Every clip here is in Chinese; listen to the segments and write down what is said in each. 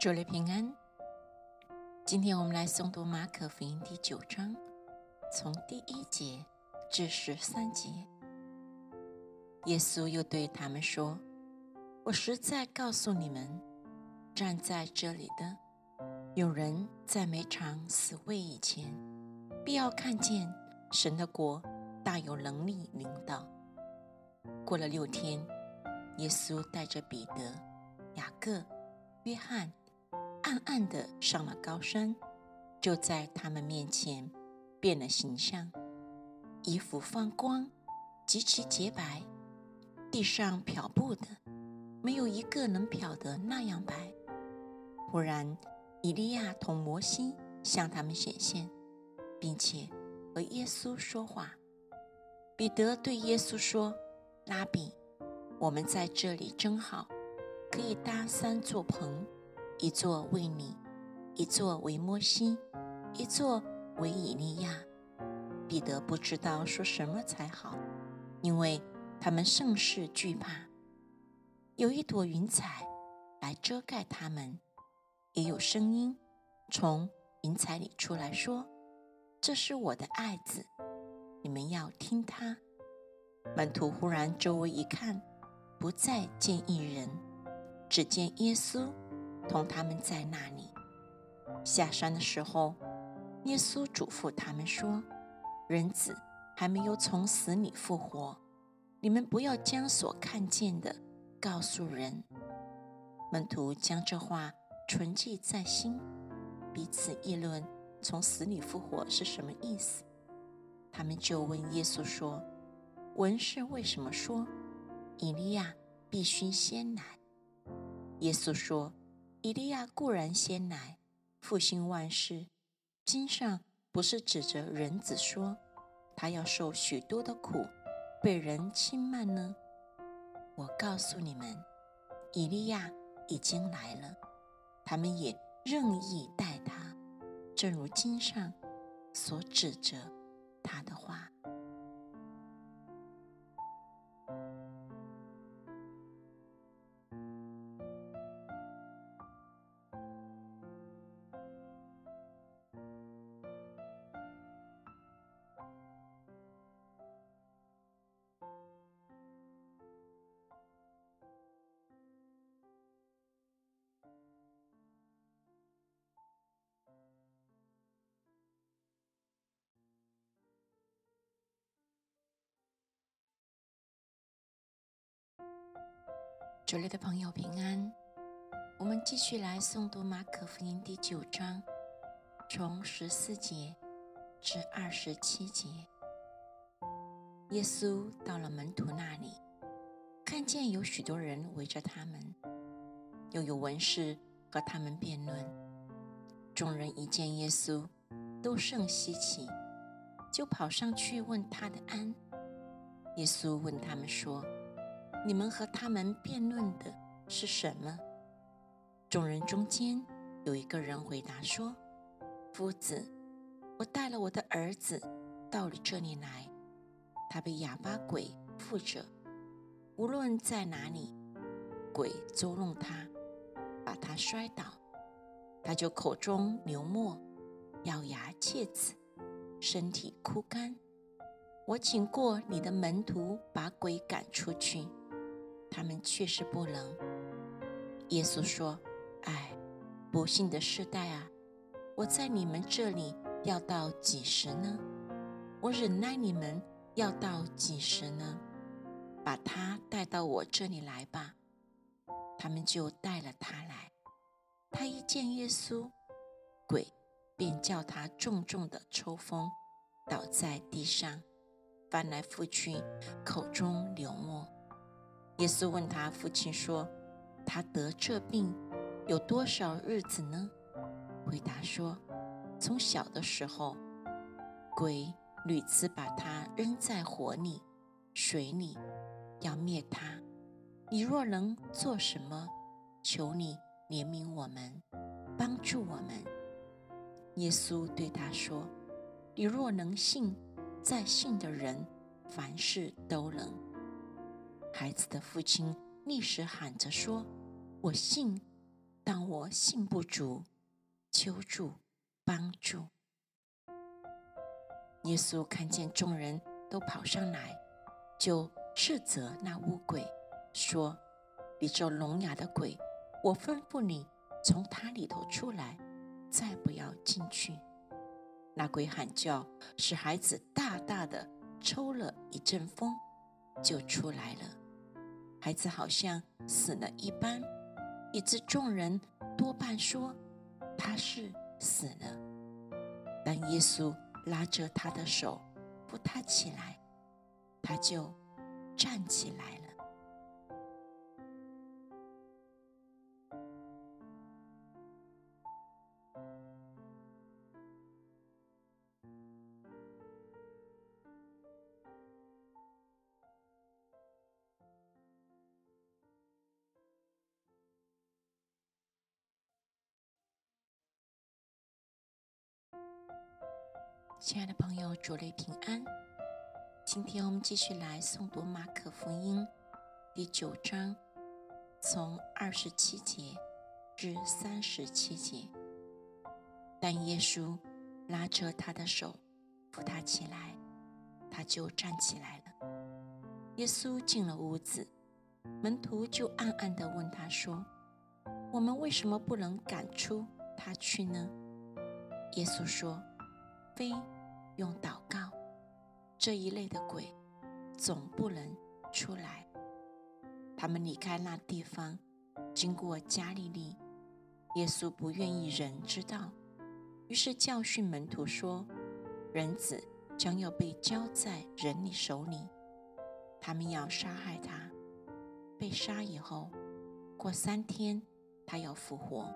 祝你平安。今天我们来诵读马可福音第九章，从第一节至十三节。耶稣又对他们说：“我实在告诉你们，站在这里的有人在没尝死味以前，必要看见神的国大有能力领导。”过了六天，耶稣带着彼得、雅各、约翰。暗暗的上了高山，就在他们面前变了形象，衣服放光，极其洁白，地上漂布的没有一个能漂得那样白。忽然，以利亚同摩西向他们显现，并且和耶稣说话。彼得对耶稣说：“拉比，我们在这里真好，可以搭三座棚。”一座为你，一座为摩西，一座为以利亚。彼得不知道说什么才好，因为他们甚是惧怕。有一朵云彩来遮盖他们，也有声音从云彩里出来说：“这是我的爱子，你们要听他。”门徒忽然周围一看，不再见一人，只见耶稣。同他们在那里下山的时候，耶稣嘱咐他们说：“人子还没有从死里复活，你们不要将所看见的告诉人。”门徒将这话存记在心，彼此议论从死里复活是什么意思。他们就问耶稣说：“文士为什么说以利亚必须先来？”耶稣说。以利亚固然先来复兴万事，经上不是指着人子说他要受许多的苦，被人轻慢呢？我告诉你们，以利亚已经来了，他们也任意待他，正如经上所指着他的话。主内的朋友平安，我们继续来诵读马可福音第九章，从十四节至二十七节。耶稣到了门徒那里，看见有许多人围着他们，又有文士和他们辩论。众人一见耶稣，都甚稀奇，就跑上去问他的安。耶稣问他们说。你们和他们辩论的是什么？众人中间有一个人回答说：“夫子，我带了我的儿子到你这里来，他被哑巴鬼附着，无论在哪里，鬼捉弄他，把他摔倒，他就口中流沫，咬牙切齿，身体枯干。我请过你的门徒把鬼赶出去。”他们确实不能。耶稣说：“哎，不幸的世代啊！我在你们这里要到几时呢？我忍耐你们要到几时呢？把他带到我这里来吧。”他们就带了他来。他一见耶稣，鬼便叫他重重的抽风，倒在地上，翻来覆去，口中流沫。耶稣问他父亲说：“他得这病有多少日子呢？”回答说：“从小的时候，鬼屡次把他扔在火里、水里，要灭他。你若能做什么，求你怜悯我们，帮助我们。”耶稣对他说：“你若能信，在信的人凡事都能。”孩子的父亲立时喊着说：“我信，但我信不足，求助帮助。”耶稣看见众人都跑上来，就斥责那污鬼，说：“你这聋哑的鬼，我吩咐你从他里头出来，再不要进去。”那鬼喊叫，使孩子大大的抽了一阵风，就出来了。孩子好像死了一般，以致众人多半说他是死了。但耶稣拉着他的手，扶他起来，他就站起来。亲爱的朋友，主内平安。今天我们继续来诵读马可福音第九章，从二十七节至三十七节。但耶稣拉着他的手，扶他起来，他就站起来了。耶稣进了屋子，门徒就暗暗地问他说：“我们为什么不能赶出他去呢？”耶稣说。非用祷告这一类的鬼，总不能出来。他们离开那地方，经过加利利。耶稣不愿意人知道，于是教训门徒说：“人子将要被交在人的手里，他们要杀害他。被杀以后，过三天，他要复活。”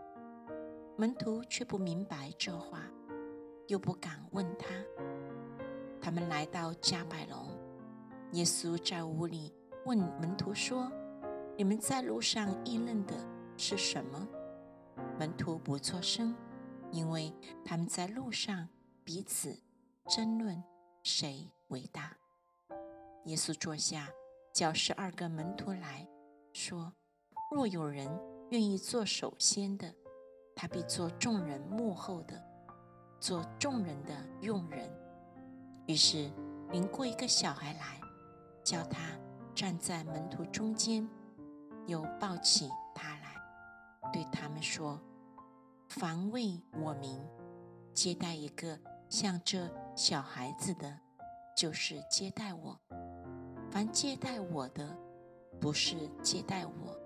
门徒却不明白这话。又不敢问他。他们来到加百隆，耶稣在屋里问门徒说：“你们在路上议论的是什么？”门徒不作声，因为他们在路上彼此争论谁伟大。耶稣坐下，叫十二个门徒来说：“若有人愿意做首先的，他必做众人幕后的。”做众人的用人，于是领过一个小孩来，叫他站在门徒中间，又抱起他来，对他们说：“凡为我名接待一个像这小孩子的，就是接待我；凡接待我的，不是接待我，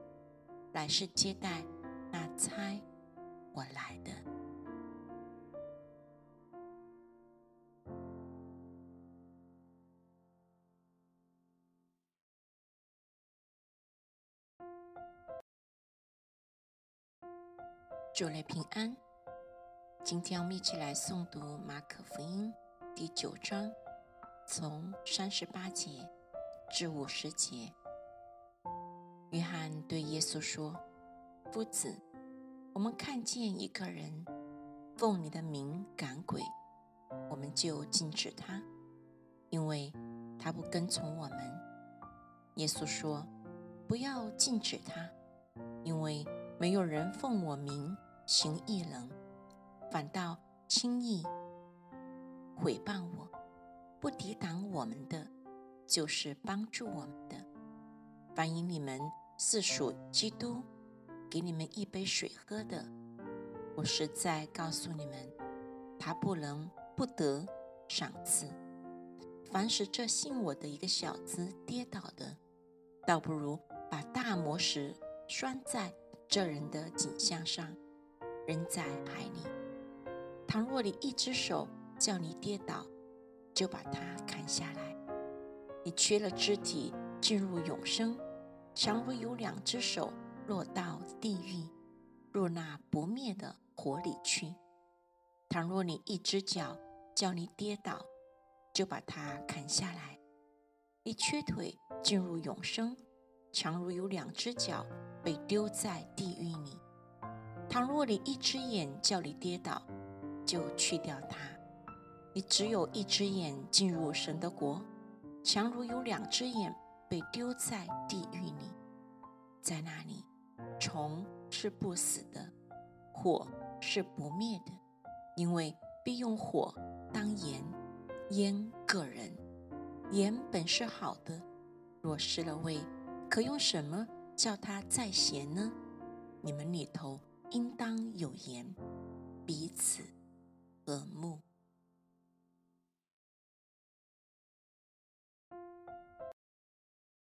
乃是接待那差我来的。”主内平安。今天我们一起来诵读马可福音第九章，从三十八节至五十节。约翰对耶稣说：“夫子，我们看见一个人奉你的名赶鬼，我们就禁止他，因为他不跟从我们。”耶稣说：“不要禁止他，因为没有人奉我名。”行异能，反倒轻易毁谤我；不抵挡我们的，就是帮助我们的。凡以你们是属基督，给你们一杯水喝的，我实在告诉你们，他不能不得赏赐。凡是这信我的一个小子跌倒的，倒不如把大磨石拴在这人的颈项上。人在海里，倘若你一只手叫你跌倒，就把它砍下来。你缺了肢体进入永生，强如有两只手落到地狱，入那不灭的火里去。倘若你一只脚叫你跌倒，就把它砍下来。你缺腿进入永生，强如有两只脚被丢在地狱里。倘若你一只眼叫你跌倒，就去掉它。你只有一只眼进入神的国，强如有两只眼被丢在地狱里，在那里，虫是不死的，火是不灭的，因为必用火当盐，腌个人。盐本是好的，若失了味，可用什么叫它再咸呢？你们里头应当有言，彼此和睦。